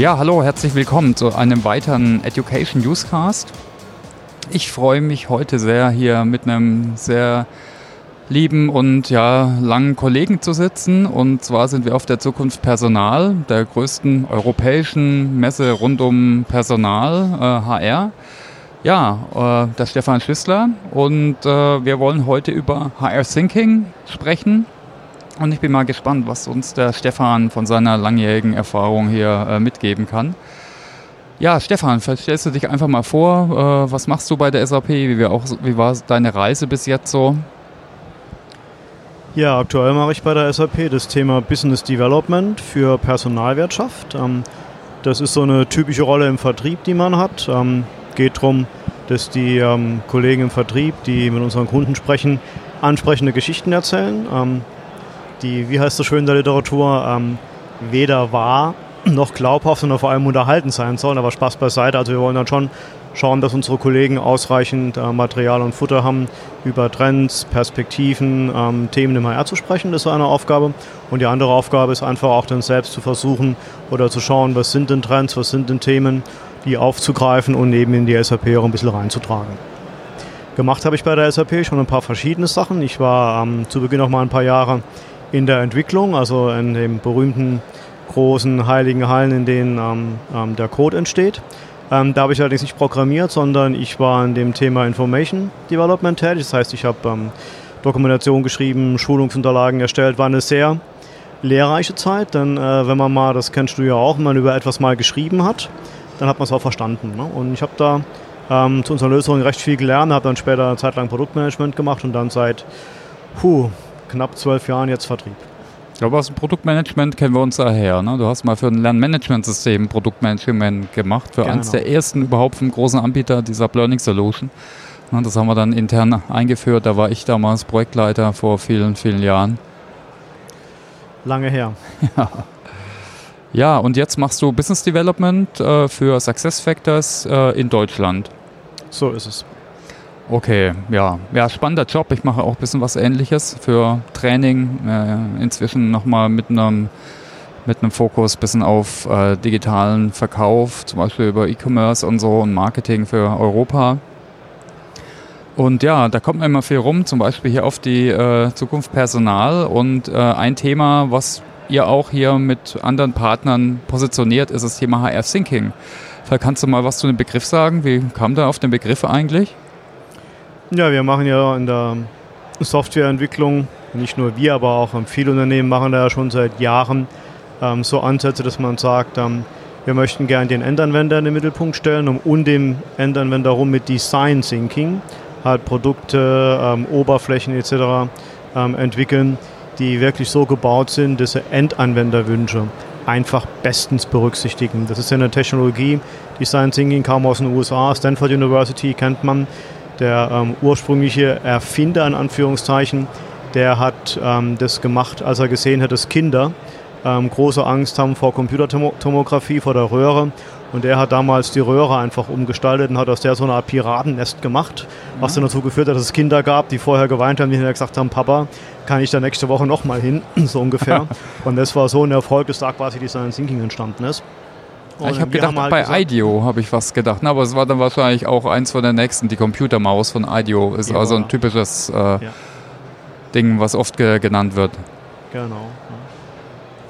Ja, hallo, herzlich willkommen zu einem weiteren Education Newscast. Ich freue mich heute sehr, hier mit einem sehr lieben und ja, langen Kollegen zu sitzen. Und zwar sind wir auf der Zukunft Personal, der größten europäischen Messe rund um Personal, äh, HR. Ja, äh, der Stefan Schüssler und äh, wir wollen heute über HR Thinking sprechen. Und ich bin mal gespannt, was uns der Stefan von seiner langjährigen Erfahrung hier äh, mitgeben kann. Ja, Stefan, stellst du dich einfach mal vor, äh, was machst du bei der SAP? Wie, auch, wie war deine Reise bis jetzt so? Ja, aktuell mache ich bei der SAP das Thema Business Development für Personalwirtschaft. Ähm, das ist so eine typische Rolle im Vertrieb, die man hat. Ähm, geht darum, dass die ähm, Kollegen im Vertrieb, die mit unseren Kunden sprechen, ansprechende Geschichten erzählen die, wie heißt das schön in der Literatur, ähm, weder wahr noch glaubhaft, sondern vor allem unterhalten sein sollen. Aber Spaß beiseite. Also wir wollen dann schon schauen, dass unsere Kollegen ausreichend äh, Material und Futter haben, über Trends, Perspektiven, ähm, Themen im HR zu sprechen. Das ist eine Aufgabe. Und die andere Aufgabe ist einfach auch dann selbst zu versuchen oder zu schauen, was sind denn Trends, was sind denn Themen, die aufzugreifen und eben in die SAP auch ein bisschen reinzutragen. Gemacht habe ich bei der SAP schon ein paar verschiedene Sachen. Ich war ähm, zu Beginn noch mal ein paar Jahre in der Entwicklung, also in den berühmten großen heiligen Hallen, in denen ähm, ähm, der Code entsteht. Ähm, da habe ich allerdings nicht programmiert, sondern ich war in dem Thema Information Development tätig. Das heißt, ich habe ähm, Dokumentation geschrieben, Schulungsunterlagen erstellt. War eine sehr lehrreiche Zeit, denn äh, wenn man mal, das kennst du ja auch, wenn man über etwas mal geschrieben hat, dann hat man es auch verstanden. Ne? Und ich habe da ähm, zu unserer Lösung recht viel gelernt, habe dann später eine Zeit lang Produktmanagement gemacht und dann seit puh, knapp zwölf Jahren jetzt Vertrieb. Ich glaube, aus dem Produktmanagement kennen wir uns daher. Ne? Du hast mal für ein Lernmanagementsystem Produktmanagement gemacht, für genau. eines der ersten überhaupt vom großen Anbieter dieser Learning Solution. Ne, das haben wir dann intern eingeführt. Da war ich damals Projektleiter vor vielen, vielen Jahren. Lange her. Ja. Ja, und jetzt machst du Business Development äh, für Success Factors äh, in Deutschland. So ist es. Okay, ja. Ja, spannender Job. Ich mache auch ein bisschen was ähnliches für Training. Äh, inzwischen nochmal mit einem mit einem Fokus ein bisschen auf äh, digitalen Verkauf, zum Beispiel über E-Commerce und so und Marketing für Europa. Und ja, da kommt immer viel rum, zum Beispiel hier auf die äh, Zukunft Personal. Und äh, ein Thema, was ihr auch hier mit anderen Partnern positioniert, ist das Thema HR Thinking. Vielleicht kannst du mal was zu dem Begriff sagen. Wie kam da auf den Begriff eigentlich? Ja, wir machen ja in der Softwareentwicklung, nicht nur wir, aber auch viele Unternehmen machen da ja schon seit Jahren ähm, so Ansätze, dass man sagt, ähm, wir möchten gerne den Endanwender in den Mittelpunkt stellen und um den Endanwender herum mit Design Thinking halt Produkte, ähm, Oberflächen etc. Ähm, entwickeln, die wirklich so gebaut sind, dass sie Endanwenderwünsche einfach bestens berücksichtigen. Das ist ja eine Technologie, Design Thinking kam aus den USA, Stanford University kennt man der ähm, ursprüngliche Erfinder in Anführungszeichen, der hat ähm, das gemacht, als er gesehen hat, dass Kinder ähm, große Angst haben vor Computertomographie, vor der Röhre. Und er hat damals die Röhre einfach umgestaltet und hat aus der so eine Art Piratennest gemacht, was dann dazu geführt hat, dass es Kinder gab, die vorher geweint haben, die gesagt haben, Papa, kann ich da nächste Woche nochmal hin, so ungefähr. und das war so ein Erfolg, dass da quasi Design Thinking entstanden ist. Ja, ich habe gedacht, halt bei gesagt, IDEO habe ich fast gedacht, aber es war dann wahrscheinlich auch eins von der nächsten. Die Computermaus von IDEO ist ja, also ein typisches äh, ja. Ding, was oft ge genannt wird. Genau.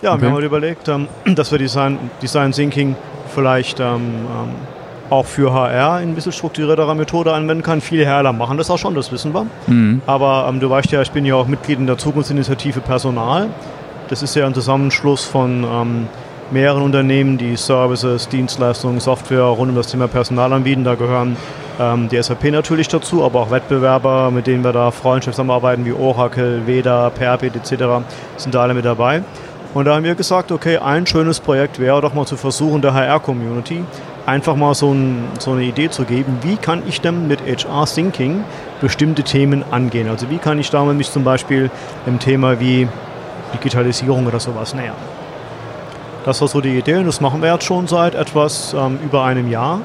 Ja, okay. wir haben halt überlegt, ähm, dass wir Design, Design Thinking vielleicht ähm, ähm, auch für HR in ein bisschen strukturierterer Methode anwenden kann. Viele HRler machen das auch schon, das wissen wir. Mhm. Aber ähm, du weißt ja, ich bin ja auch Mitglied in der Zukunftsinitiative Personal. Das ist ja ein Zusammenschluss von ähm, mehreren Unternehmen, die Services, Dienstleistungen, Software rund um das Thema Personal anbieten. Da gehören ähm, die SAP natürlich dazu, aber auch Wettbewerber, mit denen wir da Freundschaft zusammenarbeiten, wie Oracle, Veda, Perpet etc. sind da alle mit dabei. Und da haben wir gesagt, okay, ein schönes Projekt wäre doch mal zu versuchen, der HR-Community einfach mal so, ein, so, eine Idee zu geben, wie kann ich denn mit HR Thinking bestimmte Themen angehen? Also wie kann ich damit mich zum Beispiel im Thema wie Digitalisierung oder sowas nähern? Das war so die Idee und das machen wir jetzt schon seit etwas ähm, über einem Jahr.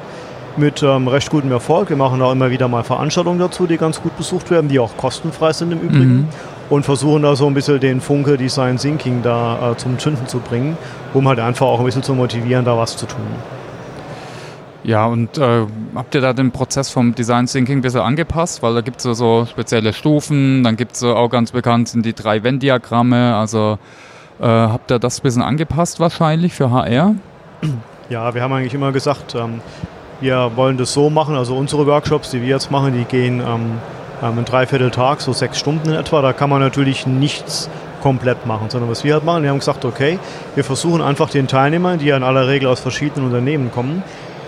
mit ähm, recht gutem Erfolg. Wir machen auch immer wieder mal Veranstaltungen dazu, die ganz gut besucht werden, die auch kostenfrei sind im Übrigen. Mhm. Und versuchen da so ein bisschen den Funke Design Thinking da äh, zum Zünden zu bringen, um halt einfach auch ein bisschen zu motivieren, da was zu tun. Ja, und äh, habt ihr da den Prozess vom Design Thinking ein bisschen angepasst? Weil da gibt es so spezielle Stufen, dann gibt es auch ganz bekannt sind die drei Venn-Diagramme. Also äh, habt ihr das ein bisschen angepasst wahrscheinlich für HR? Ja, wir haben eigentlich immer gesagt, ähm, wir wollen das so machen, also unsere Workshops, die wir jetzt machen, die gehen ähm, ähm, ein Dreivierteltag, so sechs Stunden in etwa. Da kann man natürlich nichts komplett machen, sondern was wir halt machen, wir haben gesagt, okay, wir versuchen einfach den Teilnehmern, die ja in aller Regel aus verschiedenen Unternehmen kommen,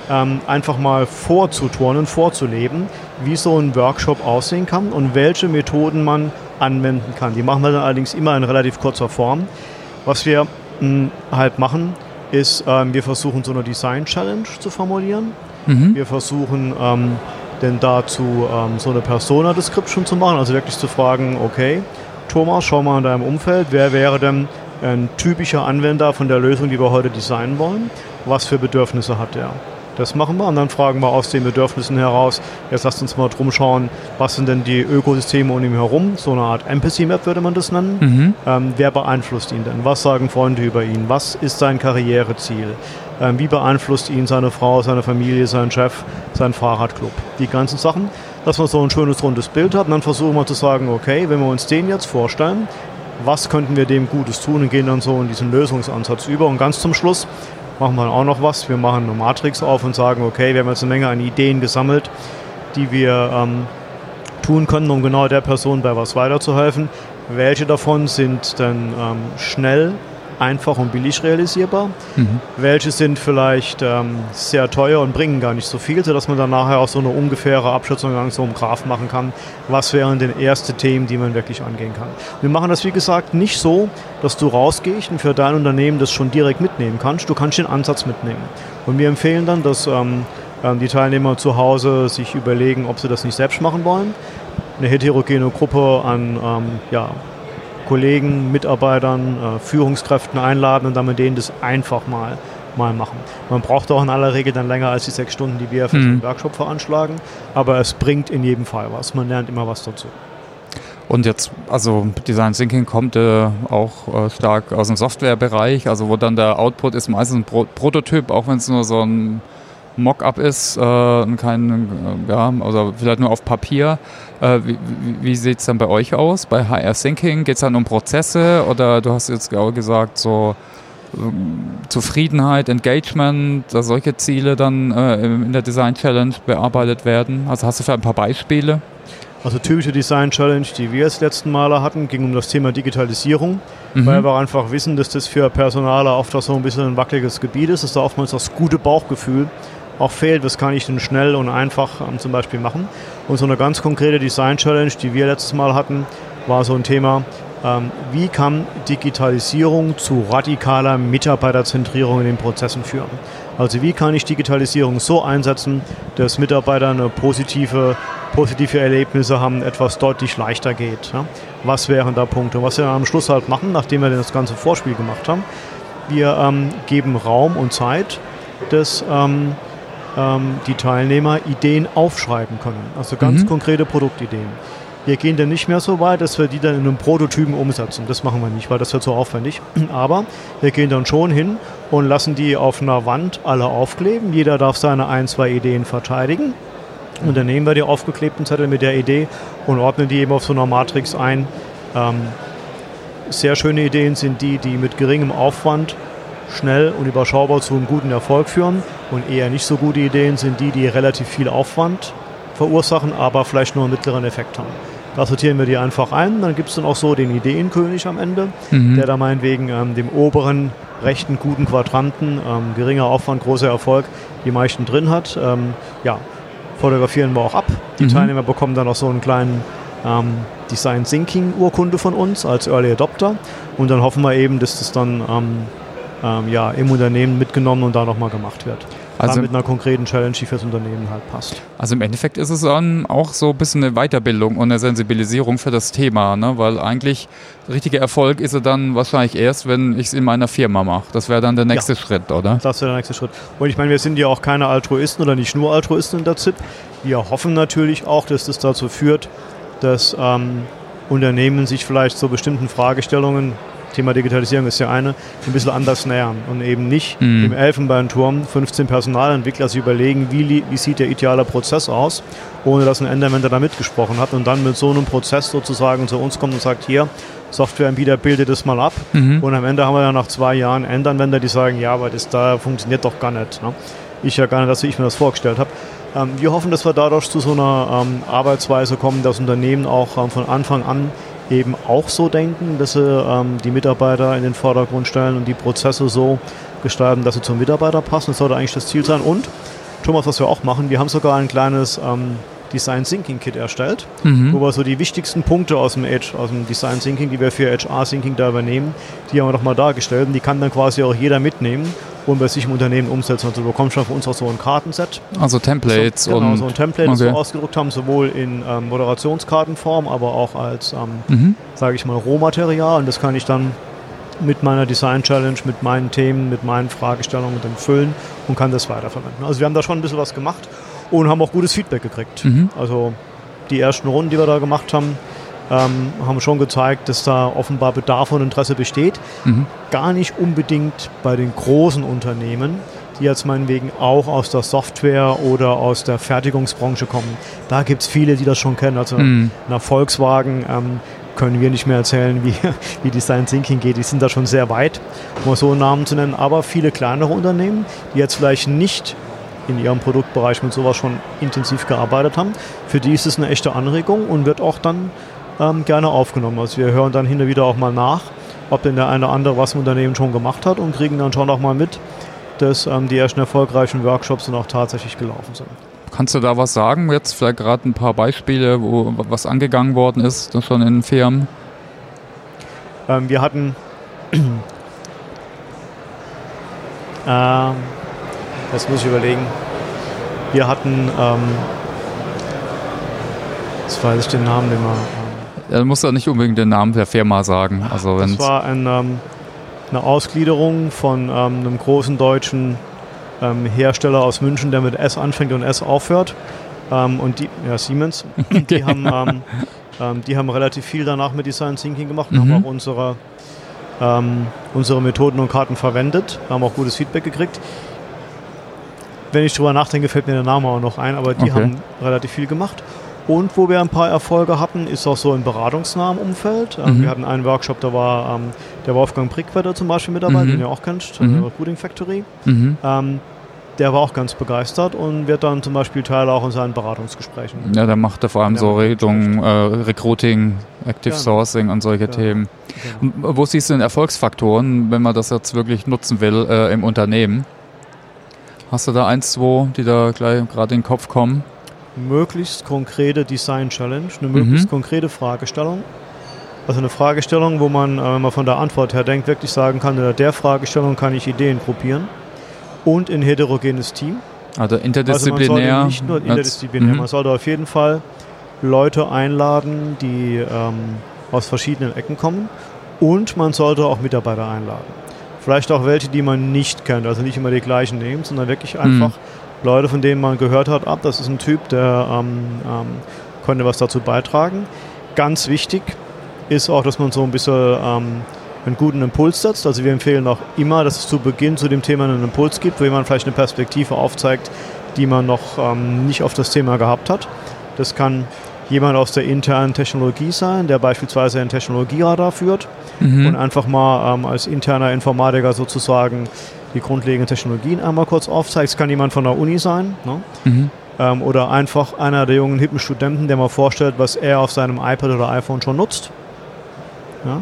ähm, einfach mal vorzuturnen, vorzuleben, wie so ein Workshop aussehen kann und welche Methoden man anwenden kann. Die machen wir dann allerdings immer in relativ kurzer Form. Was wir mh, hm, halt machen, ist, ähm, wir versuchen so eine Design Challenge zu formulieren. Mhm. Wir versuchen ähm, denn dazu ähm, so eine Persona-Description zu machen, also wirklich zu fragen, okay, Thomas, schau mal in deinem Umfeld, wer wäre denn ein typischer Anwender von der Lösung, die wir heute designen wollen? Was für Bedürfnisse hat er? Das machen wir und dann fragen wir aus den Bedürfnissen heraus, jetzt lasst uns mal drum schauen, was sind denn die Ökosysteme um ihn herum, so eine Art Empathy-Map würde man das nennen. Mhm. Ähm, wer beeinflusst ihn denn? Was sagen Freunde über ihn? Was ist sein Karriereziel? Ähm, wie beeinflusst ihn seine Frau, seine Familie, sein Chef, sein Fahrradclub? Die ganzen Sachen, dass man so ein schönes rundes Bild hat und dann versuchen wir zu sagen, okay, wenn wir uns den jetzt vorstellen, was könnten wir dem Gutes tun und gehen dann so in diesen Lösungsansatz über. Und ganz zum Schluss machen wir auch noch was. Wir machen eine Matrix auf und sagen, okay, wir haben jetzt eine Menge an Ideen gesammelt, die wir ähm, tun können, um genau der Person bei was weiterzuhelfen. Welche davon sind dann ähm, schnell einfach und billig realisierbar. Mhm. Welche sind vielleicht ähm, sehr teuer und bringen gar nicht so viel, sodass man dann nachher auch so eine ungefähre Abschätzung so im Graph machen kann, was wären denn erste Themen, die man wirklich angehen kann. Wir machen das, wie gesagt, nicht so, dass du rausgehst und für dein Unternehmen das schon direkt mitnehmen kannst. Du kannst den Ansatz mitnehmen. Und wir empfehlen dann, dass ähm, ähm die Teilnehmer zu Hause sich überlegen, ob sie das nicht selbst machen wollen. Eine heterogene Gruppe an ähm, ja, Kollegen, Mitarbeitern, äh, Führungskräften einladen und dann mit denen das einfach mal, mal machen. Man braucht auch in aller Regel dann länger als die sechs Stunden, die wir für mhm. so einen Workshop veranschlagen, aber es bringt in jedem Fall was. Man lernt immer was dazu. Und jetzt, also Design Thinking kommt äh, auch äh, stark aus dem Softwarebereich, also wo dann der Output ist meistens ein Pro Prototyp, auch wenn es nur so ein Mockup ist, äh, kein, äh, ja, also vielleicht nur auf Papier. Äh, wie wie sieht es dann bei euch aus? Bei HR Thinking geht es dann um Prozesse oder du hast jetzt auch gesagt, so ähm, Zufriedenheit, Engagement, dass solche Ziele dann äh, in der Design Challenge bearbeitet werden? Also hast du vielleicht ein paar Beispiele? Also typische Design Challenge, die wir das letzten Mal hatten, ging um das Thema Digitalisierung, mhm. weil wir einfach wissen, dass das für Personaler oft auch so ein bisschen ein wackeliges Gebiet ist. Das ist da oftmals das gute Bauchgefühl, auch fehlt, was kann ich denn schnell und einfach ähm, zum Beispiel machen. Und so eine ganz konkrete Design-Challenge, die wir letztes Mal hatten, war so ein Thema, ähm, wie kann Digitalisierung zu radikaler Mitarbeiterzentrierung in den Prozessen führen. Also wie kann ich Digitalisierung so einsetzen, dass Mitarbeiter eine positive, positive Erlebnisse haben, etwas deutlich leichter geht. Was wären da Punkte? Was wir am Schluss halt machen, nachdem wir das ganze Vorspiel gemacht haben, wir ähm, geben Raum und Zeit, dass ähm, ähm, die Teilnehmer Ideen aufschreiben können. Also ganz mhm. konkrete Produktideen. Wir gehen dann nicht mehr so weit, dass wir die dann in einem Prototypen umsetzen. Das machen wir nicht, weil das wird so aufwendig. Aber wir gehen dann schon hin und lassen die auf einer Wand alle aufkleben. Jeder darf seine ein, zwei Ideen verteidigen. Und dann nehmen wir die aufgeklebten Zettel mit der Idee und ordnen die eben auf so einer Matrix ein. Ähm, sehr schöne Ideen sind die, die mit geringem Aufwand schnell und überschaubar zu einem guten Erfolg führen. Und eher nicht so gute Ideen sind die, die relativ viel Aufwand verursachen, aber vielleicht nur einen mittleren Effekt haben. Da sortieren wir die einfach ein. Dann gibt es dann auch so den Ideenkönig am Ende, mhm. der da meinetwegen ähm, dem oberen rechten guten Quadranten, ähm, geringer Aufwand, großer Erfolg, die meisten drin hat. Ähm, ja, fotografieren wir auch ab. Die mhm. Teilnehmer bekommen dann auch so einen kleinen ähm, Design Thinking Urkunde von uns als Early Adopter. Und dann hoffen wir eben, dass das dann ähm, ja, im Unternehmen mitgenommen und da nochmal gemacht wird. also, mit einer konkreten Challenge, die fürs Unternehmen halt passt. Also im Endeffekt ist es dann auch so ein bisschen eine Weiterbildung und eine Sensibilisierung für das Thema, ne? weil eigentlich richtiger Erfolg ist er dann wahrscheinlich erst, wenn ich es in meiner Firma mache. Das wäre dann der nächste ja, Schritt, oder? Das wäre der nächste Schritt. Und ich meine, wir sind ja auch keine Altruisten oder nicht nur Altruisten in der ZIP. Wir hoffen natürlich auch, dass das dazu führt, dass ähm, Unternehmen sich vielleicht zu bestimmten Fragestellungen Thema Digitalisierung ist ja eine, ein bisschen anders nähern und eben nicht mhm. im Elfenbeinturm 15 Personalentwickler sich überlegen, wie, wie sieht der ideale Prozess aus, ohne dass ein Endanwender da mitgesprochen hat und dann mit so einem Prozess sozusagen zu uns kommt und sagt, hier, Softwareanbieter bildet das mal ab mhm. und am Ende haben wir ja nach zwei Jahren Endanwender, die sagen, ja, aber das da funktioniert doch gar nicht. Ne? Ich ja gar nicht, dass ich mir das vorgestellt habe. Ähm, wir hoffen, dass wir dadurch zu so einer ähm, Arbeitsweise kommen, dass Unternehmen auch ähm, von Anfang an eben auch so denken, dass sie ähm, die Mitarbeiter in den Vordergrund stellen und die Prozesse so gestalten, dass sie zum Mitarbeiter passen. Das sollte eigentlich das Ziel sein. Und, Thomas, was wir auch machen, wir haben sogar ein kleines ähm, Design Thinking Kit erstellt, mhm. wo wir so die wichtigsten Punkte aus dem, Edge, aus dem Design Thinking, die wir für HR Thinking da übernehmen, die haben wir nochmal dargestellt und die kann dann quasi auch jeder mitnehmen und bei sich im Unternehmen umsetzen. Also du bekommst schon von uns auch so ein Kartenset. Also Templates. So, genau, und so ein Template, okay. das wir ausgedruckt haben, sowohl in ähm, Moderationskartenform, aber auch als, ähm, mhm. sage ich mal, Rohmaterial. Und das kann ich dann mit meiner Design Challenge, mit meinen Themen, mit meinen Fragestellungen dann füllen und kann das weiterverwenden. Also wir haben da schon ein bisschen was gemacht und haben auch gutes Feedback gekriegt. Mhm. Also die ersten Runden, die wir da gemacht haben, ähm, haben schon gezeigt, dass da offenbar Bedarf und Interesse besteht. Mhm. Gar nicht unbedingt bei den großen Unternehmen, die jetzt meinetwegen auch aus der Software oder aus der Fertigungsbranche kommen. Da gibt es viele, die das schon kennen. Also mhm. nach Volkswagen ähm, können wir nicht mehr erzählen, wie, wie Design Thinking geht. Die sind da schon sehr weit, um so einen Namen zu nennen. Aber viele kleinere Unternehmen, die jetzt vielleicht nicht in ihrem Produktbereich mit sowas schon intensiv gearbeitet haben, für die ist es eine echte Anregung und wird auch dann ähm, gerne aufgenommen. Also wir hören dann hin und wieder auch mal nach, ob denn der eine oder andere was im Unternehmen schon gemacht hat und kriegen dann schon auch mal mit, dass ähm, die ersten erfolgreichen Workshops dann auch tatsächlich gelaufen sind. Kannst du da was sagen? Jetzt vielleicht gerade ein paar Beispiele, wo was angegangen worden ist, das schon in Firmen? Ähm, wir hatten ähm, das muss ich überlegen. Wir hatten, ähm, jetzt weiß ich den Namen nicht mehr. Ja, du musst ja nicht unbedingt den Namen der Firma sagen. Also das war ein, ähm, eine Ausgliederung von ähm, einem großen deutschen ähm, Hersteller aus München, der mit S anfängt und S aufhört. Ähm, und die, ja, Siemens, die, haben, ähm, die haben relativ viel danach mit Design Thinking gemacht und mhm. haben auch unsere, unsere Methoden und Karten verwendet, haben auch gutes Feedback gekriegt. Wenn ich drüber nachdenke, fällt mir der Name auch noch ein, aber die okay. haben relativ viel gemacht. Und wo wir ein paar Erfolge hatten, ist auch so im beratungsnahen Umfeld. Ähm, mhm. Wir hatten einen Workshop, da war ähm, der Wolfgang Brickwetter zum Beispiel mit dabei, mhm. den ihr auch kennt, mhm. der Recruiting Factory. Mhm. Ähm, der war auch ganz begeistert und wird dann zum Beispiel Teil auch in seinen Beratungsgesprächen. Ja, der macht da vor allem so Richtung äh, Recruiting, Active Gerne. Sourcing und solche ja. Themen. Gerne. Wo siehst du denn Erfolgsfaktoren, wenn man das jetzt wirklich nutzen will äh, im Unternehmen? Hast du da eins, zwei, die da gleich gerade in den Kopf kommen? möglichst konkrete Design Challenge, eine möglichst mhm. konkrete Fragestellung. Also eine Fragestellung, wo man, äh, wenn man von der Antwort her denkt, wirklich sagen kann, in der Fragestellung kann ich Ideen gruppieren und in heterogenes Team. Also interdisziplinär. Also nicht nur interdisziplinär, mhm. man sollte auf jeden Fall Leute einladen, die ähm, aus verschiedenen Ecken kommen und man sollte auch Mitarbeiter einladen. Vielleicht auch welche, die man nicht kennt, also nicht immer die gleichen nehmen, sondern wirklich mhm. einfach mhm Leute, von denen man gehört hat, ab, das ist ein Typ, der ähm, ähm, könnte was dazu beitragen. Ganz wichtig ist auch, dass man so ein bisschen ähm, einen guten Impuls setzt. Also wir empfehlen auch immer, dass es zu Beginn zu dem Thema einen Impuls gibt, wo jemand vielleicht eine Perspektive aufzeigt, die man noch ähm, nicht auf das Thema gehabt hat. Das kann jemand aus der internen Technologie sein, der beispielsweise ein Technologieradar führt mhm. und einfach mal ähm, als interner Informatiker sozusagen die grundlegenden Technologien einmal kurz aufzeigt. Es kann jemand von der Uni sein. Ne? Mhm. Ähm, oder einfach einer der jungen, hippen Studenten, der mal vorstellt, was er auf seinem iPad oder iPhone schon nutzt. Ja?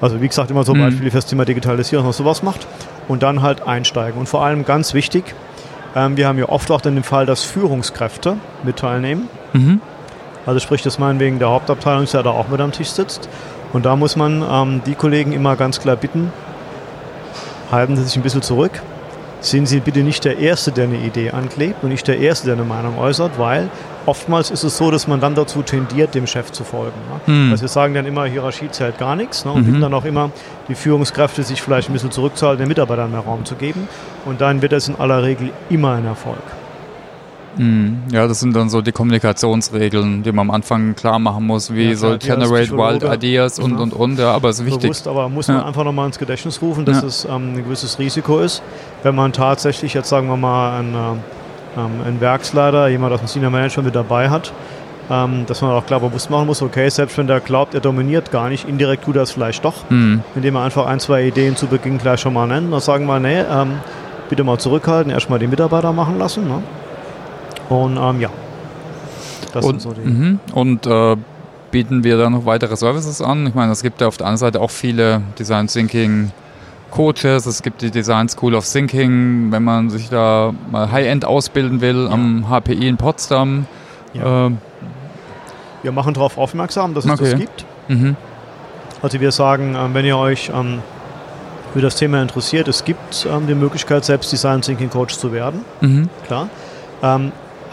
Also wie gesagt, immer so mhm. Beispiele fürs Thema Digitalisierung, was sowas macht. Und dann halt einsteigen. Und vor allem ganz wichtig, ähm, wir haben ja oft auch den Fall, dass Führungskräfte mit teilnehmen. Mhm. Also sprich, dass meinetwegen der Hauptabteilungsleiter auch mit am Tisch sitzt. Und da muss man ähm, die Kollegen immer ganz klar bitten, halten Sie sich ein bisschen zurück. sind Sie bitte nicht der Erste, der eine Idee anklebt und nicht der Erste, der eine Meinung äußert, weil oftmals ist es so, dass man dann dazu tendiert, dem Chef zu folgen. Ne? Mhm. Also wir sagen dann immer, Hierarchie zählt gar nichts ne? und mhm. bitten dann auch immer die Führungskräfte, sich vielleicht ein bisschen zurückzuhalten, den Mitarbeitern mehr Raum zu geben. Und dann wird es in aller Regel immer ein Erfolg. Mhm. Ja, das sind dann so die Kommunikationsregeln, die man am Anfang klar machen muss, wie ja, soll generate wild ideas und und und, ja, aber es ist wichtig. Bewusst, aber muss man ja. einfach nochmal ins Gedächtnis rufen, dass ja. es ähm, ein gewisses Risiko ist, wenn man tatsächlich jetzt sagen wir mal ein, äh, ähm, ein Werksleiter, jemand aus dem Senior Management mit dabei hat, ähm, dass man auch klar bewusst machen muss, okay, selbst wenn der glaubt, er dominiert gar nicht, indirekt tut er es vielleicht doch, mhm. indem er einfach ein, zwei Ideen zu Beginn gleich schon mal nennt und sagen wir, nee, ähm, bitte mal zurückhalten, erstmal die Mitarbeiter machen lassen. Ne? Und ähm, ja, das und, sind so die. Mhm. Und äh, bieten wir da noch weitere Services an? Ich meine, es gibt ja auf der anderen Seite auch viele Design Thinking Coaches, es gibt die Design School of Thinking, wenn man sich da mal High-End ausbilden will, ja. am HPI in Potsdam. Ja. Äh, wir machen darauf aufmerksam, dass es okay. das gibt. Mhm. Also wir sagen, ähm, wenn ihr euch ähm, für das Thema interessiert, es gibt ähm, die Möglichkeit, selbst Design Thinking Coach zu werden. Mhm. Klar.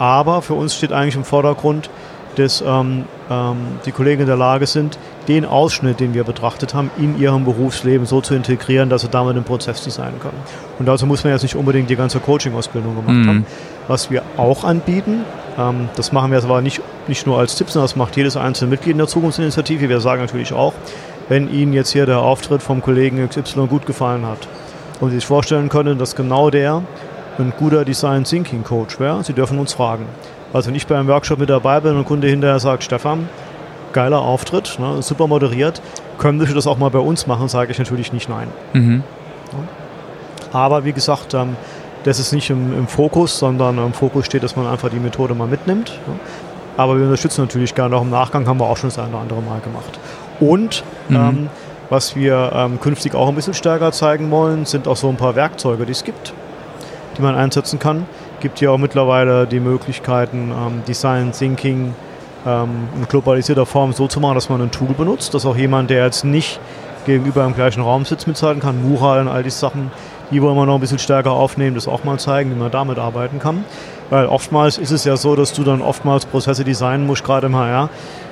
Aber für uns steht eigentlich im Vordergrund, dass ähm, ähm, die Kollegen in der Lage sind, den Ausschnitt, den wir betrachtet haben, in ihrem Berufsleben so zu integrieren, dass sie damit den Prozess designen können. Und dazu muss man jetzt nicht unbedingt die ganze Coaching-Ausbildung gemacht mhm. haben. Was wir auch anbieten, ähm, das machen wir aber nicht, nicht nur als Tipp, sondern das macht jedes einzelne Mitglied in der Zukunftsinitiative. Wir sagen natürlich auch, wenn Ihnen jetzt hier der Auftritt vom Kollegen XY gut gefallen hat und Sie sich vorstellen können, dass genau der ein guter Design Thinking Coach wäre. Sie dürfen uns fragen. Also wenn ich bei einem Workshop mit dabei bin und ein Kunde hinterher sagt, Stefan, geiler Auftritt, ne, super moderiert, können Sie das auch mal bei uns machen, sage ich natürlich nicht nein. Mhm. Aber wie gesagt, ähm, das ist nicht im, im, Fokus, sondern im Fokus steht, dass man einfach die Methode mal mitnimmt. Aber wir unterstützen natürlich gerne auch im Nachgang, haben wir auch schon das eine oder andere Mal gemacht. Und mhm. ähm, was wir ähm, künftig auch ein bisschen stärker zeigen wollen, sind auch so ein paar Werkzeuge, die es gibt die man einsetzen kann. Gibt hier auch mittlerweile die Möglichkeiten, ähm, Design Thinking ähm, in globalisierter Form so zu machen, dass man ein Tool benutzt, dass auch jemand, der jetzt nicht gegenüber im gleichen Raum sitzt, mithalten kann. Mural und all diese Sachen, die wollen wir noch ein bisschen stärker aufnehmen, das auch mal zeigen, wie man damit arbeiten kann. Weil oftmals ist es ja so, dass du dann oftmals Prozesse designen musst, gerade im HR,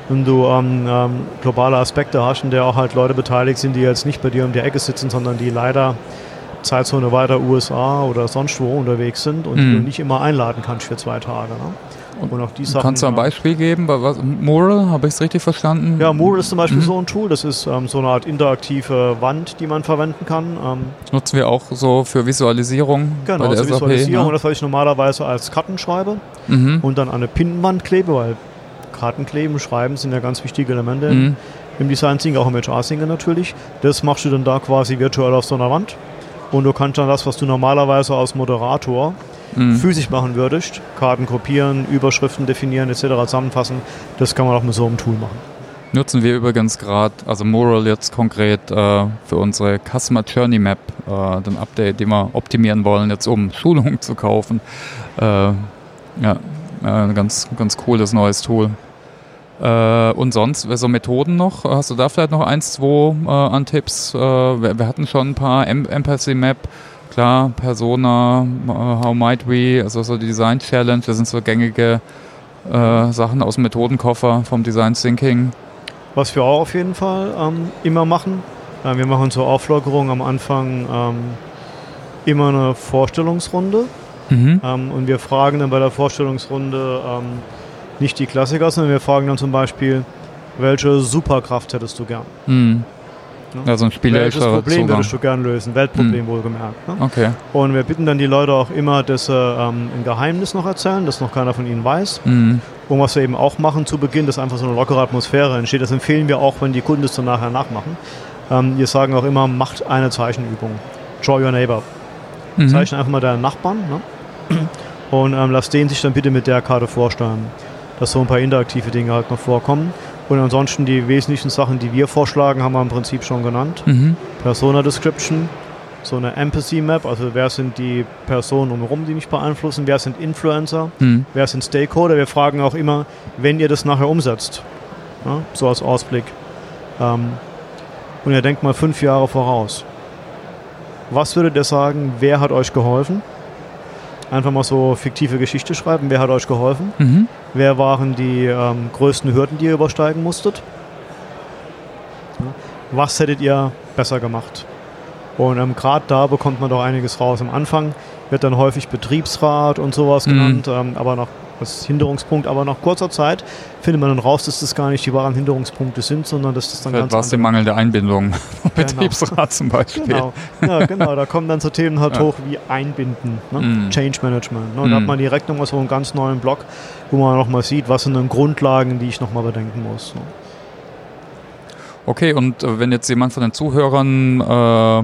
wenn du ähm, ähm, globale Aspekte hast und der auch halt Leute beteiligt sind, die jetzt nicht bei dir um die Ecke sitzen, sondern die leider Zeitzone weiter USA oder sonst wo unterwegs sind und mhm. nicht immer einladen kannst für zwei Tage. Ne? Und auch die Sachen, Kannst du ein Beispiel geben? Was, Mural, habe ich es richtig verstanden? Ja, Mural ist zum Beispiel mhm. so ein Tool. Das ist ähm, so eine Art interaktive Wand, die man verwenden kann. Ähm, Nutzen wir auch so für Visualisierung genau, bei der also SAP, Visualisierung. Ja? Das, was ich normalerweise als Karten schreibe mhm. und dann an eine Pinnwand klebe, weil Karten kleben, schreiben sind ja ganz wichtige Elemente mhm. im Design Thinking, auch im HR Thinking natürlich. Das machst du dann da quasi virtuell auf so einer Wand und du kannst dann das, was du normalerweise als Moderator mhm. physisch machen würdest, Karten kopieren, Überschriften definieren etc. zusammenfassen, das kann man auch mit so einem Tool machen. Nutzen wir übrigens gerade, also Mural jetzt konkret äh, für unsere Customer Journey Map, äh, den Update, den wir optimieren wollen, jetzt um Schulungen zu kaufen. Äh, ja, ein ganz, ganz cooles neues Tool. Äh, und sonst, so Methoden noch? Hast du da vielleicht noch eins, zwei äh, an Tipps? Äh, wir, wir, hatten schon ein paar em Empathy Map, klar, Persona, uh, How Might We, also so die Design Challenge, das sind so gängige äh, Sachen aus dem Methodenkoffer vom Design Thinking. Was wir auch auf jeden Fall ähm, immer machen, äh, wir machen zur Auflockerung am Anfang ähm, immer eine Vorstellungsrunde. Mhm. Ähm, und wir fragen dann bei der Vorstellungsrunde, ähm, nicht die Klassiker, sondern wir fragen dann zum Beispiel, welche Superkraft hättest du gern? Mhm. Ja, so ein Welches Problem Zugang. würdest du gern lösen? Weltproblem mhm. wohlgemerkt. Ne? Okay. Und wir bitten dann die Leute auch immer, dass sie ähm, ein Geheimnis noch erzählen, das noch keiner von ihnen weiß. Mhm. Und was wir eben auch machen zu Beginn, dass einfach so eine lockere Atmosphäre entsteht. Das empfehlen wir auch, wenn die Kunden das dann nachher nachmachen. Ähm, wir sagen auch immer, macht eine Zeichenübung. Draw your neighbor. Mhm. Zeichne einfach mal deinen Nachbarn ne? und ähm, lass den sich dann bitte mit der Karte vorstellen dass so ein paar interaktive Dinge halt noch vorkommen. Und ansonsten die wesentlichen Sachen, die wir vorschlagen, haben wir im Prinzip schon genannt. Mhm. Persona Description, so eine Empathy Map, also wer sind die Personen umherum, die mich beeinflussen, wer sind Influencer, mhm. wer sind Stakeholder. Wir fragen auch immer, wenn ihr das nachher umsetzt, ja, so als Ausblick. Ähm, und ihr denkt mal fünf Jahre voraus. Was würdet ihr sagen, wer hat euch geholfen? Einfach mal so fiktive Geschichte schreiben. Wer hat euch geholfen? Mhm. Wer waren die ähm, größten Hürden, die ihr übersteigen musstet? Was hättet ihr besser gemacht? Und ähm, gerade da bekommt man doch einiges raus. Am Anfang wird dann häufig Betriebsrat und sowas Mhm. genannt, ähm, aber nach als Hinderungspunkt. Aber nach kurzer Zeit findet man dann raus, dass das gar nicht die wahren Hinderungspunkte sind, sondern dass das dann Vielleicht ganz war es die andere- mangelnde Einbindung vom Betriebsrat zum Beispiel. Genau, ja, genau, da kommen dann so Themen halt Ja. hoch wie Einbinden, ne? Mm. Change Management. Ne? Und da Mm. hat man direkt nochmal so einen ganz neuen Block, wo man nochmal sieht, was sind denn Grundlagen, die ich nochmal bedenken muss. Ne? Okay, und äh, wenn jetzt jemand von den Zuhörern äh,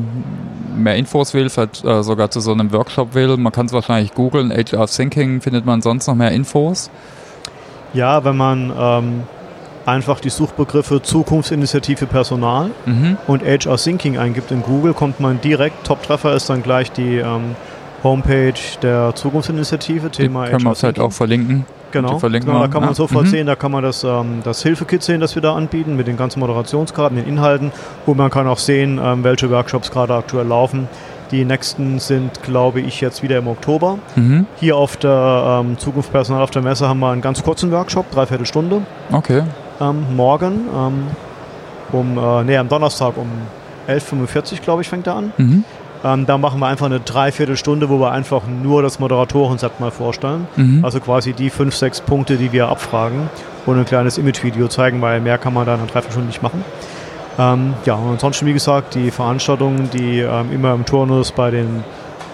mehr Infos will, vielleicht äh, sogar zu so einem Workshop will, man kann es wahrscheinlich googeln, HR Thinking, findet man sonst noch mehr Infos? Ja, wenn man ähm, einfach die Suchbegriffe Zukunftsinitiative Personal Mhm. und HR Thinking eingibt in Google, kommt man direkt, Top-Treffer ist dann gleich die ähm, Homepage der Zukunftsinitiative, Die Thema können wir vielleicht Thinking. auch verlinken. Genau, Die verlinken genau da kann man ja. sofort Mhm. sehen, da kann man das, ähm, das Hilfekit sehen, das wir da anbieten, mit den ganzen Moderationskarten, den Inhalten. Und man kann auch sehen, ähm, welche Workshops gerade aktuell laufen. Die nächsten sind, glaube ich, jetzt wieder im Oktober. Mhm. Hier auf der ähm, Zukunft Personal auf der Messe haben wir einen ganz kurzen Workshop, dreiviertel Stunde. Okay. Ähm, morgen, ähm, um, äh, nee, am Donnerstag um 11.45 Uhr, glaube ich, fängt er an. Mhm. Ähm, da machen wir einfach eine Dreiviertelstunde, wo wir einfach nur das Moderatorenset mal vorstellen. Mhm. Also quasi die fünf, sechs Punkte, die wir abfragen und ein kleines Image-Video zeigen, weil mehr kann man da in einer Dreiviertelstunde nicht machen. Ähm, ja, und ansonsten, wie gesagt, die Veranstaltungen, die ähm, immer im Turnus bei den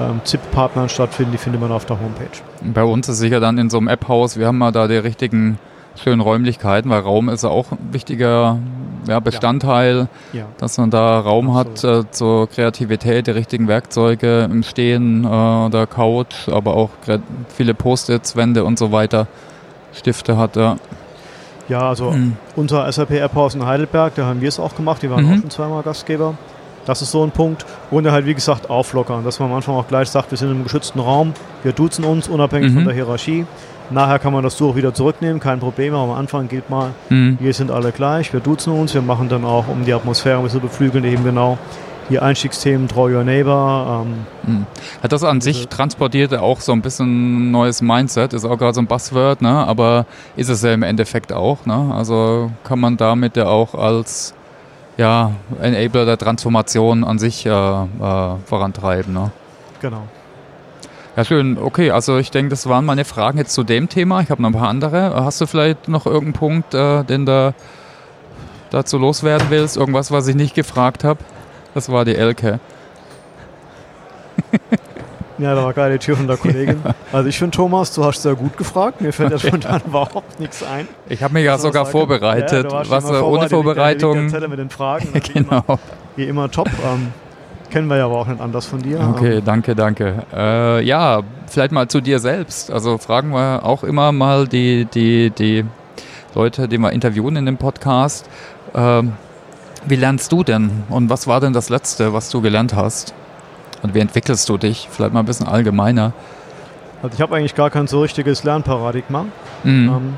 ähm, ZIP-Partnern stattfinden, die findet man auf der Homepage. Bei uns ist sicher dann in so einem App-Haus, wir haben mal da die richtigen schönen Räumlichkeiten, weil Raum ist ja auch ein wichtiger ja, Bestandteil, Ja. dass man da Raum hat äh, zur Kreativität, die richtigen Werkzeuge im Stehen, äh, der Couch, aber auch viele Post-its, Wände und so weiter, Stifte hat. Ja. Ja, also Mhm. unser SAP App Haus in Heidelberg, da haben wir es auch gemacht, die waren Mhm. auch schon zweimal Gastgeber. Das ist so ein Punkt. Und halt, wie gesagt, auflockern, dass man am Anfang auch gleich sagt, wir sind in einem geschützten Raum, wir duzen uns, unabhängig Mhm. von der Hierarchie. Nachher kann man das so auch wieder zurücknehmen, kein Problem, aber am Anfang gilt mal, Mhm. wir sind alle gleich, wir duzen uns, wir machen dann auch, um die Atmosphäre ein bisschen zu beflügeln, eben genau die Einstiegsthemen Draw Your Neighbor. Ähm, Mhm. Hat das an sich transportiert auch so ein bisschen ein neues Mindset, ist auch gerade so ein Buzzword, ne? aber ist es ja im Endeffekt auch. Ne? Also kann man damit ja auch als ja, Enabler der Transformation an sich äh, äh, vorantreiben. Ne? genau. Ja, schön. Okay, also ich denke, das waren meine Fragen jetzt zu dem Thema. Ich habe noch ein paar andere. Hast du vielleicht noch irgendeinen Punkt, äh, den du dazu loswerden willst? Irgendwas, was ich nicht gefragt habe? Das war die Elke. Ja, da war gerade die Tür von der Kollegin. Also ich finde, Thomas, du hast sehr gut gefragt. Mir fällt ja spontan überhaupt nichts ein. Ich habe mich ja So sogar sage- vorbereitet. Ja, was immer äh, ohne vorbereitet, der Vorbereitung. Mit den Fragen. Wie, immer, Genau. wie immer top. Ähm, kennen wir ja aber auch nicht anders von dir. Okay, Ähm, danke, danke. Äh, ja, vielleicht mal zu dir selbst. Also fragen wir auch immer mal die, die, die Leute, die wir interviewen in dem Podcast. Ähm, wie lernst du denn? Und was war denn das Letzte, was du gelernt hast? Und wie entwickelst du dich? Vielleicht mal ein bisschen allgemeiner. also ich habe eigentlich gar kein so richtiges Lernparadigma. Mhm. Ähm,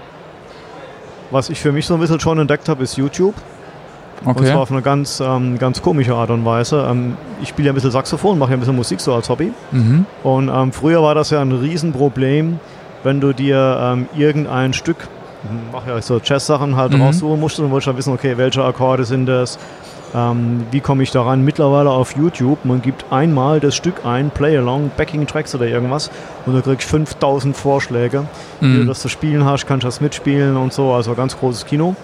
was ich für mich so ein bisschen schon entdeckt habe, ist YouTube. Und zwar okay. auf eine ganz, ähm, ganz komische Art und Weise. Ähm, ich spiele ja ein bisschen Saxophon, mache ja ein bisschen Musik so als Hobby. Mhm. Und ähm, früher war das ja ein Riesenproblem, wenn du dir ähm, irgendein Stück, mach ja so Jazz-Sachen halt Mhm. raussuchen musstest und wolltest dann wissen, okay, welche Akkorde sind das, ähm, wie komme ich daran? Mittlerweile auf YouTube, man gibt einmal das Stück ein, Play-Along, Backing-Tracks oder irgendwas und du kriegst 5000 Vorschläge. Wie du Mhm. das zu spielen hast, kannst du das mitspielen und so, also ganz großes Kino.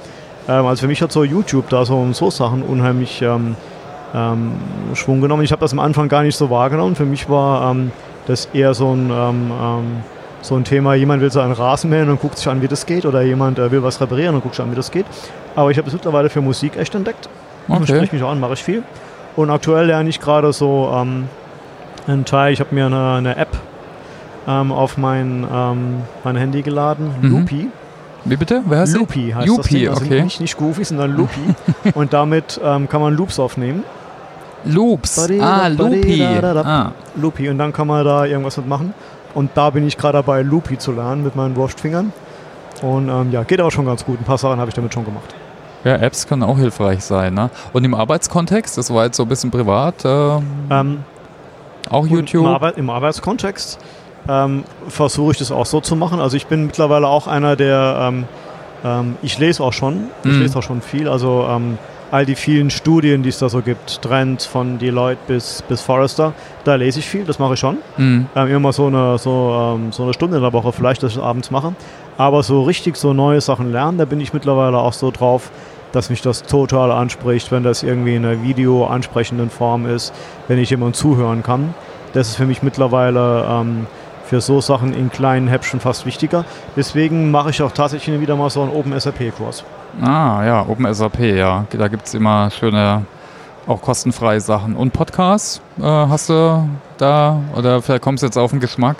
Ähm, also für mich hat so YouTube da so, so Sachen unheimlich ähm, ähm, Schwung genommen. Ich habe das am Anfang gar nicht so wahrgenommen. Für mich war ähm, das eher so ein, ähm, ähm, so ein Thema, jemand will so einen Rasen mähen und guckt sich an, wie das geht, oder jemand äh, will was reparieren und guckt sich an, wie das geht. Aber ich habe es mittlerweile für Musik echt entdeckt. Okay. Spreche mich auch an, mache ich viel. Und aktuell lerne ich gerade so einen Teil, ich habe mir eine, eine App auf mein, mein Handy geladen, Mhm. Loopy. Wie bitte? Wer heißt? Loopy heißt das Loopy, Ding. Also okay. Nicht, nicht Goofy, sondern Loopy. und damit ähm, kann man Loops aufnehmen. Loops. Badida, Ah, Loopy. Ah. Loopy. Und dann kann man da irgendwas mitmachen. Und da bin ich gerade dabei, Loopy zu lernen mit meinen Wurstfingern. Und ähm, ja, geht aber schon ganz gut. Ein paar Sachen habe ich damit schon gemacht. Ja, Apps können auch hilfreich sein. Ne? Und im Arbeitskontext, das war jetzt so ein bisschen privat. Äh, Ähm, Auch YouTube? Im, Arbeit, Im, Arbeitskontext ähm, versuche ich das auch so zu machen. Also ich bin mittlerweile auch einer, der, ähm, ähm, ich lese auch schon, ich mhm. lese auch schon viel. Also ähm, all die vielen Studien, die es da so gibt, Trends von Deloitte bis, bis Forrester, da lese ich viel, das mache ich schon. Mhm. Ähm, immer so eine, so, ähm, so eine Stunde in der Woche vielleicht, dass ich das abends mache. Aber so richtig so neue Sachen lernen, da bin ich mittlerweile auch so drauf, dass mich das total anspricht, wenn das irgendwie in einer Video ansprechenden Form ist, wenn ich jemand zuhören kann. Das ist für mich mittlerweile ähm, für so Sachen in kleinen Häppchen fast wichtiger. Deswegen mache ich auch tatsächlich wieder mal so einen Open SAP-Kurs. Ah ja, Open SAP, ja. Da gibt es immer schöne, auch kostenfreie Sachen. Und Podcasts äh, hast du da oder vielleicht kommst du jetzt auf den Geschmack?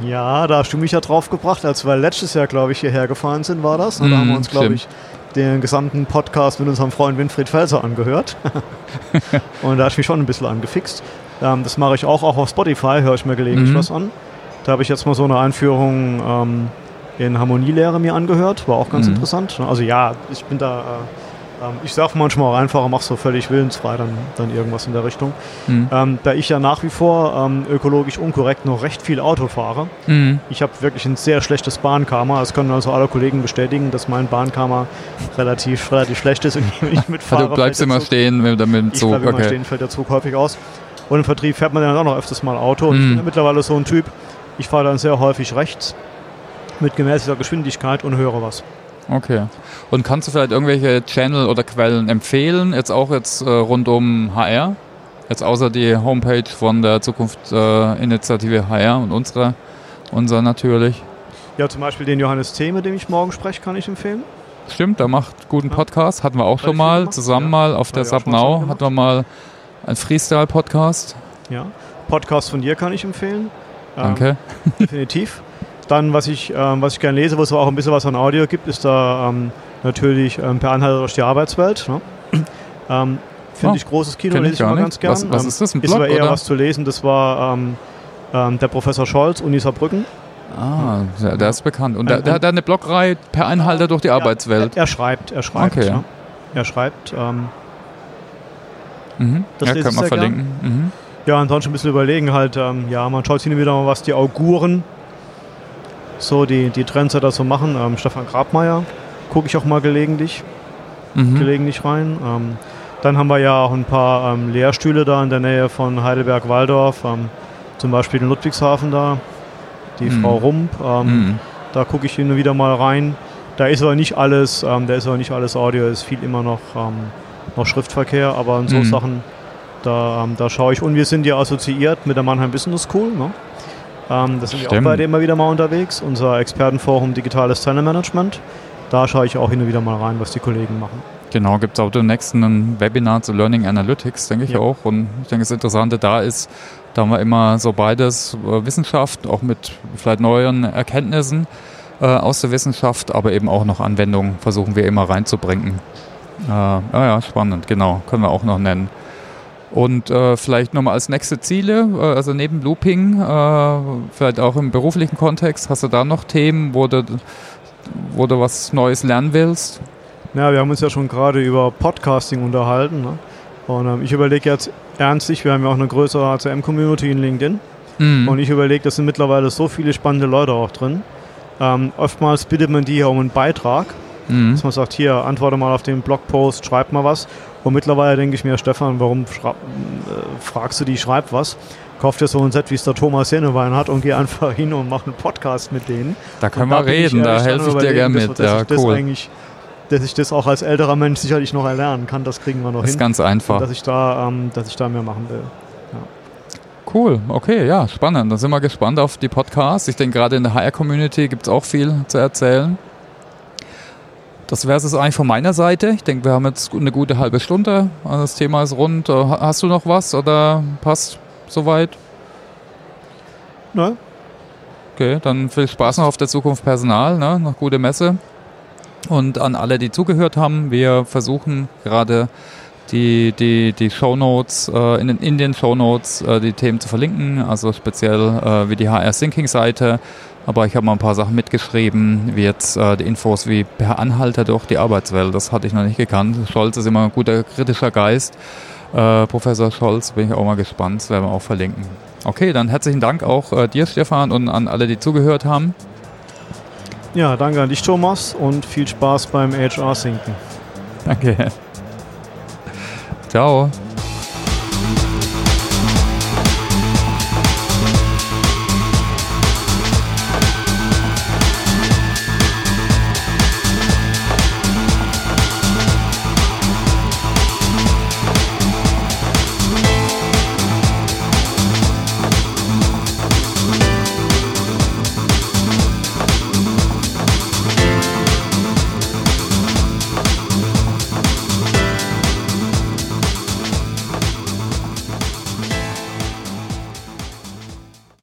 Ja, da hast du mich ja drauf gebracht, als wir letztes Jahr, glaube ich, hierher gefahren sind, war das. Und da haben wir mm, uns, glaube ich, den gesamten Podcast mit unserem Freund Winfried Felser angehört. und da hast du mich schon ein bisschen angefixt. Ähm, das mache ich auch, auch auf Spotify, höre ich mir gelegentlich mhm. was an. Da habe ich jetzt mal so eine Einführung ähm, in Harmonielehre mir angehört, war auch ganz mhm. interessant. Also ja, ich bin da, äh, äh, ich sage manchmal auch einfach, mach so völlig willensfrei dann, dann irgendwas in der Richtung. Mhm. Ähm, da ich ja nach wie vor ähm, ökologisch unkorrekt noch recht viel Auto fahre, mhm. ich habe wirklich ein sehr schlechtes Bahnkarma. Das können also alle Kollegen bestätigen, dass mein Bahnkarma relativ, relativ schlecht ist, wenn ich mitfahre. Also du bleibst immer stehen mit dem Zug. Ich bleib okay. immer stehen, fällt der Zug häufig aus. Und im Vertrieb fährt man dann auch noch öfters mal Auto. Und ich mhm. bin mittlerweile so ein Typ, ich fahre dann sehr häufig rechts mit gemäßigter Geschwindigkeit und höre was. Okay. Und kannst du vielleicht irgendwelche Channel oder Quellen empfehlen, jetzt auch jetzt äh, rund um HR? Jetzt außer die Homepage von der Zukunftsinitiative äh, HR und unsere, unser natürlich. Ja, zum Beispiel den Johannes Thiem, mit dem ich morgen spreche, kann ich empfehlen. Stimmt, der macht guten Podcast. Hatten wir auch schon mal zusammen ja. mal auf der Subnow. Hatten wir mal einen Freestyle-Podcast. Ja, Podcast von dir kann ich empfehlen. Danke. Ähm, definitiv. Dann, was ich, ähm, was ich gerne lese, wo es auch ein bisschen was an Audio gibt, ist da ähm, natürlich ähm, per Anhalt durch die Arbeitswelt. Ne? Ähm, Finde oh, ich großes Kino, lese ich immer ganz gerne. Was, was, ist das, ein Blog, Ist aber eher oder? was zu lesen. Das war ähm, der Professor Scholz, Uni Saarbrücken. Ah, der, der ist bekannt. Und der, der, hat eine Blogreihe per Anhalter durch die Arbeitswelt. Er, er, schreibt, er schreibt. Okay. Ja. Er schreibt. Ähm, mhm. Das ja, können wir verlinken. Mhm. Ja, ansonsten ein bisschen überlegen halt, ähm, ja, man schaut sich wieder mal, was die Auguren, so die, die Trendsetter so machen. Ähm, Stefan Grabmeier gucke ich auch mal gelegentlich, mhm. gelegentlich rein. Ähm, dann haben wir ja auch ein paar ähm, Lehrstühle da in der Nähe von Heidelberg-Walldorf, ähm, zum Beispiel in Ludwigshafen da, die mhm. Frau Rump. Ähm, mhm. Da gucke ich hin und wieder mal rein. Da ist aber nicht alles, da ist aber nicht alles Audio, es ist viel immer noch, noch Schriftverkehr, aber in so mhm. Sachen da, ähm, da schaue ich. Und wir sind ja assoziiert mit der Mannheim Business School. Ne? Ähm, da sind wir auch beide immer wieder mal unterwegs. Unser Expertenforum Digitales Talentmanagement. Da schaue ich auch hin und wieder mal rein, was die Kollegen machen. Genau, gibt es auch demnächst ein Webinar zu Learning Analytics, denke ich ja. auch. Und ich denke, das Interessante da ist, da haben wir immer so beides, äh, Wissenschaft, auch mit vielleicht neuen Erkenntnissen äh, aus der Wissenschaft, aber eben auch noch Anwendungen versuchen wir immer reinzubringen. Äh, ja, ja, spannend, genau, können wir auch noch nennen. Und äh, vielleicht nochmal als nächste Ziele, äh, also neben Looping, äh, vielleicht auch im beruflichen Kontext, hast du da noch Themen, wo du, wo du was Neues lernen willst? Ja, wir haben uns ja schon gerade über Podcasting unterhalten. Ne? Und ähm, ich überlege jetzt ernstlich, wir haben ja auch eine größere ACM-Community in LinkedIn. Mhm. Und ich überlege, da sind mittlerweile so viele spannende Leute auch drin. Ähm, oftmals bittet man die ja um einen Beitrag. Mhm. Dass man sagt, hier, antworte mal auf den Blogpost, schreib mal was. Und mittlerweile denke ich mir, Stefan, warum äh, fragst du die, schreib was? Kauf dir so ein Set, wie es der Thomas Jennewein hat und geh einfach hin und mach einen Podcast mit denen. Da können wir reden, da helfe ich dir gerne mit. Dass, ja, cool. Eigentlich, dass ich das auch als älterer Mensch sicherlich noch erlernen kann, das kriegen wir noch das hin. Ist ganz einfach. Und dass ich da, ähm, dass ich da mehr machen will. Cool, okay, ja, spannend. Da sind wir gespannt auf die Podcasts. Ich denke, gerade in der HR-Community gibt es auch viel zu erzählen. Das wäre es eigentlich von meiner Seite. Ich denke, wir haben jetzt eine gute halbe Stunde. Das Thema ist rund. Äh, hast du noch was oder passt soweit? Nein. Okay, dann viel Spaß noch auf der Zukunft Personal, ne? noch gute Messe. Und an alle, die zugehört haben, wir versuchen gerade die, die, die Shownotes, äh, in, den, in den Shownotes äh, die Themen zu verlinken, also speziell äh, wie die HR Thinking Seite, aber ich habe mal ein paar Sachen mitgeschrieben, wie jetzt äh, die Infos wie per Anhalter durch die Arbeitswelt. Das hatte ich noch nicht gekannt. Scholz ist immer ein guter kritischer Geist. Äh, Professor Scholz, bin ich auch mal gespannt. Das werden wir auch verlinken. Okay, dann herzlichen Dank auch äh, dir, Stefan, und an alle, die zugehört haben. Ja, danke an dich, Thomas, und viel Spaß beim HR-Sinken. Danke. Ciao.